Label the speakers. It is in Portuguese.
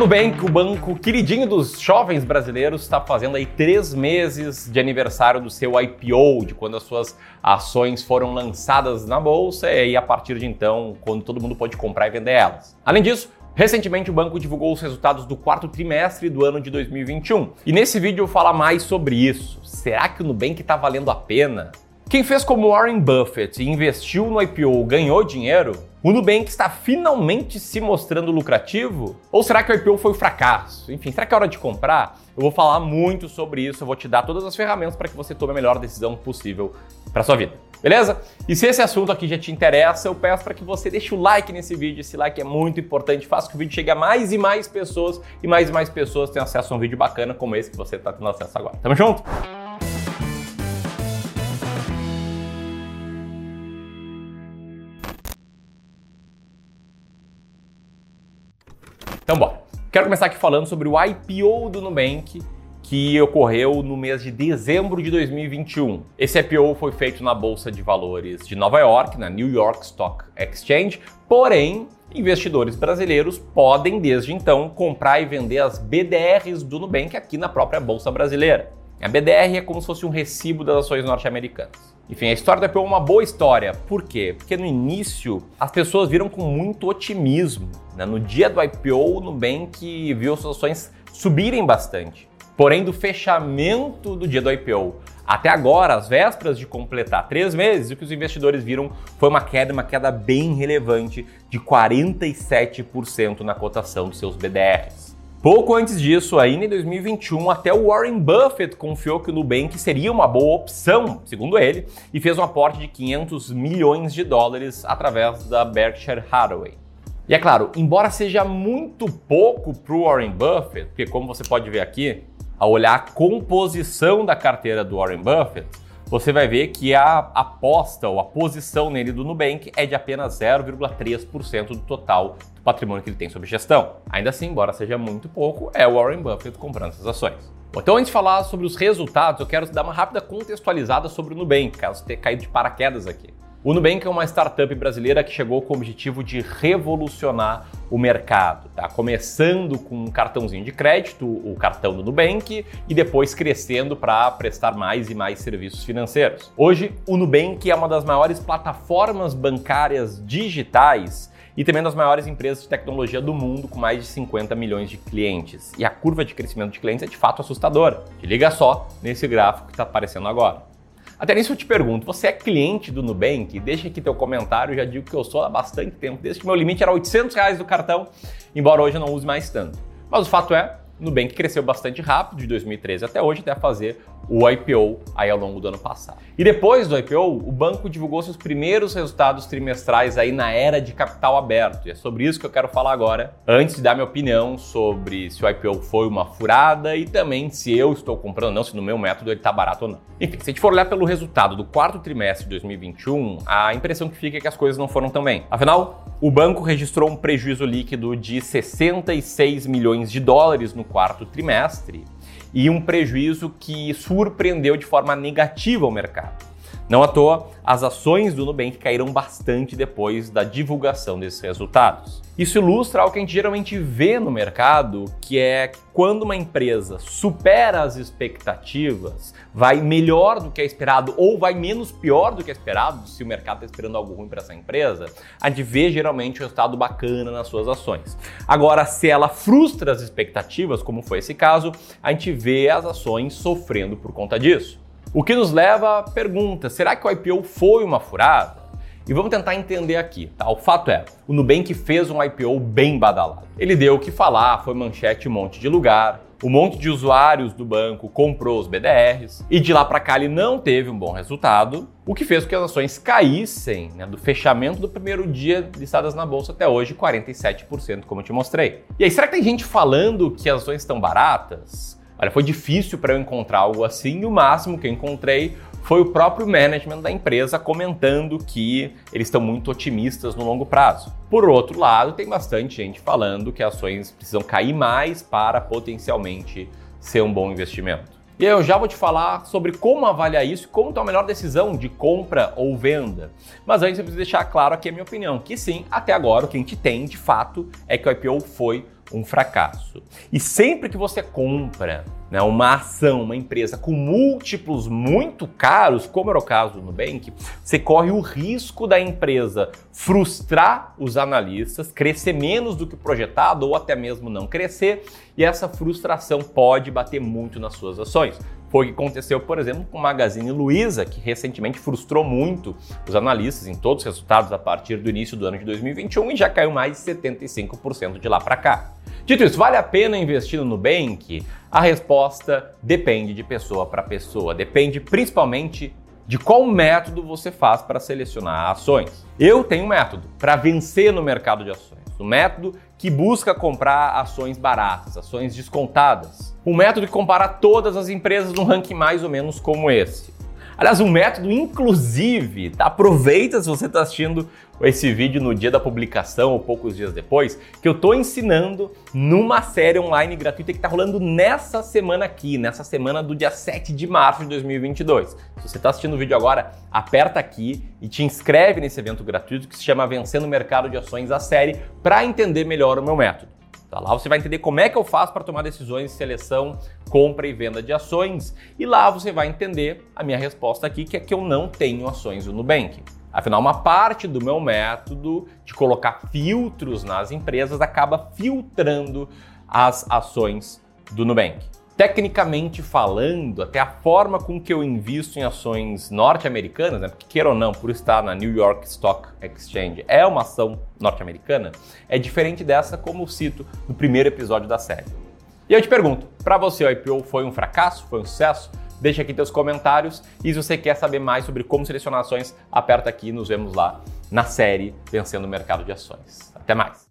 Speaker 1: Nubank, o banco queridinho dos jovens brasileiros, está fazendo aí três meses de aniversário do seu IPO, de quando as suas ações foram lançadas na bolsa e a partir de então, quando todo mundo pode comprar e vender elas. Além disso, Recentemente, o banco divulgou os resultados do quarto trimestre do ano de 2021. E nesse vídeo eu falar mais sobre isso. Será que o Nubank está valendo a pena? Quem fez como Warren Buffett e investiu no IPO ganhou dinheiro? O Nubank está finalmente se mostrando lucrativo? Ou será que o IPO foi um fracasso? Enfim, será que é hora de comprar? Eu vou falar muito sobre isso, eu vou te dar todas as ferramentas para que você tome a melhor decisão possível para sua vida. Beleza? E se esse assunto aqui já te interessa, eu peço para que você deixe o like nesse vídeo. Esse like é muito importante, faz com que o vídeo chegue a mais e mais pessoas e mais e mais pessoas tenham acesso a um vídeo bacana como esse que você está tendo acesso agora. Tamo junto? Então, bora. Quero começar aqui falando sobre o IPO do Nubank, que ocorreu no mês de dezembro de 2021. Esse IPO foi feito na Bolsa de Valores de Nova York, na New York Stock Exchange, porém, investidores brasileiros podem, desde então, comprar e vender as BDRs do Nubank aqui na própria Bolsa Brasileira. A BDR é como se fosse um recibo das ações norte-americanas. Enfim, a história do IPO é uma boa história. Por quê? Porque no início as pessoas viram com muito otimismo. Né? No dia do IPO, o Nubank viu suas ações subirem bastante. Porém, do fechamento do dia do IPO até agora, às vésperas de completar três meses, o que os investidores viram foi uma queda, uma queda bem relevante de 47% na cotação dos seus BDRs. Pouco antes disso, ainda em 2021, até o Warren Buffett confiou que o Nubank seria uma boa opção, segundo ele, e fez um aporte de 500 milhões de dólares através da Berkshire Hathaway. E é claro, embora seja muito pouco para o Warren Buffett, porque como você pode ver aqui, ao olhar a composição da carteira do Warren Buffett, você vai ver que a aposta ou a posição nele do Nubank é de apenas 0,3% do total do patrimônio que ele tem sob gestão. Ainda assim, embora seja muito pouco, é Warren Buffett comprando essas ações. Então, antes de falar sobre os resultados, eu quero dar uma rápida contextualizada sobre o Nubank, caso tenha caído de paraquedas aqui. O Nubank é uma startup brasileira que chegou com o objetivo de revolucionar o mercado, tá? Começando com um cartãozinho de crédito, o cartão do Nubank, e depois crescendo para prestar mais e mais serviços financeiros. Hoje, o Nubank é uma das maiores plataformas bancárias digitais e também das maiores empresas de tecnologia do mundo, com mais de 50 milhões de clientes. E a curva de crescimento de clientes é de fato assustadora. Te liga só nesse gráfico que está aparecendo agora. Até nisso eu te pergunto, você é cliente do Nubank? Deixa aqui teu comentário, já digo que eu sou há bastante tempo, desde que meu limite era 800 reais do cartão, embora hoje eu não use mais tanto. Mas o fato é, Nubank cresceu bastante rápido de 2013 até hoje, até fazer o IPO aí ao longo do ano passado. E depois do IPO, o banco divulgou seus primeiros resultados trimestrais aí na era de capital aberto. E é sobre isso que eu quero falar agora, antes de dar minha opinião sobre se o IPO foi uma furada e também se eu estou comprando ou não, se no meu método ele está barato ou não. Enfim, se a gente for olhar pelo resultado do quarto trimestre de 2021, a impressão que fica é que as coisas não foram tão bem. Afinal, o banco registrou um prejuízo líquido de 66 milhões de dólares no quarto trimestre e um prejuízo que surpreendeu de forma negativa o mercado. Não à toa, as ações do Nubank caíram bastante depois da divulgação desses resultados. Isso ilustra algo que a gente geralmente vê no mercado, que é quando uma empresa supera as expectativas, vai melhor do que é esperado ou vai menos pior do que é esperado, se o mercado está esperando algo ruim para essa empresa, a gente vê geralmente um resultado bacana nas suas ações. Agora, se ela frustra as expectativas, como foi esse caso, a gente vê as ações sofrendo por conta disso. O que nos leva à pergunta: será que o IPO foi uma furada? E vamos tentar entender aqui, tá? O fato é, o Nubank fez um IPO bem badalado. Ele deu o que falar, foi manchete um monte de lugar, um monte de usuários do banco comprou os BDRs e de lá para cá ele não teve um bom resultado, o que fez com que as ações caíssem né, do fechamento do primeiro dia listadas na bolsa até hoje 47%, como eu te mostrei. E aí, será que tem gente falando que as ações estão baratas? Olha, foi difícil para eu encontrar algo assim e o máximo que eu encontrei foi o próprio management da empresa comentando que eles estão muito otimistas no longo prazo. Por outro lado, tem bastante gente falando que ações precisam cair mais para potencialmente ser um bom investimento. E eu já vou te falar sobre como avaliar isso e como tomar a melhor decisão de compra ou venda. Mas antes eu preciso deixar claro aqui a minha opinião, que sim, até agora o que a gente tem de fato é que o IPO foi um fracasso. E sempre que você compra né, uma ação, uma empresa com múltiplos muito caros, como era o caso do Nubank, você corre o risco da empresa frustrar os analistas, crescer menos do que projetado ou até mesmo não crescer, e essa frustração pode bater muito nas suas ações. Foi o que aconteceu, por exemplo, com o Magazine Luiza, que recentemente frustrou muito os analistas em todos os resultados a partir do início do ano de 2021 e já caiu mais de 75% de lá para cá. Dito isso, vale a pena investir no Nubank? A resposta depende de pessoa para pessoa, depende principalmente de qual método você faz para selecionar ações. Eu tenho um método para vencer no mercado de ações. Um método que busca comprar ações baratas, ações descontadas. Um método que compara todas as empresas num ranking mais ou menos como esse. Aliás, um método, inclusive, tá? aproveita se você está assistindo esse vídeo no dia da publicação ou poucos dias depois, que eu estou ensinando numa série online gratuita que está rolando nessa semana aqui, nessa semana do dia 7 de março de 2022. Se você está assistindo o vídeo agora, aperta aqui e te inscreve nesse evento gratuito que se chama Vencendo o Mercado de Ações, a série, para entender melhor o meu método. Tá lá você vai entender como é que eu faço para tomar decisões de seleção, compra e venda de ações. E lá você vai entender a minha resposta aqui, que é que eu não tenho ações do Nubank. Afinal, uma parte do meu método de colocar filtros nas empresas acaba filtrando as ações do Nubank. Tecnicamente falando, até a forma com que eu invisto em ações norte-americanas, né, porque queira ou não, por estar na New York Stock Exchange, é uma ação norte-americana, é diferente dessa, como cito no primeiro episódio da série. E eu te pergunto, para você o IPO foi um fracasso, foi um sucesso? Deixa aqui teus comentários e se você quer saber mais sobre como selecionar ações, aperta aqui e nos vemos lá na série Vencendo o Mercado de Ações. Até mais!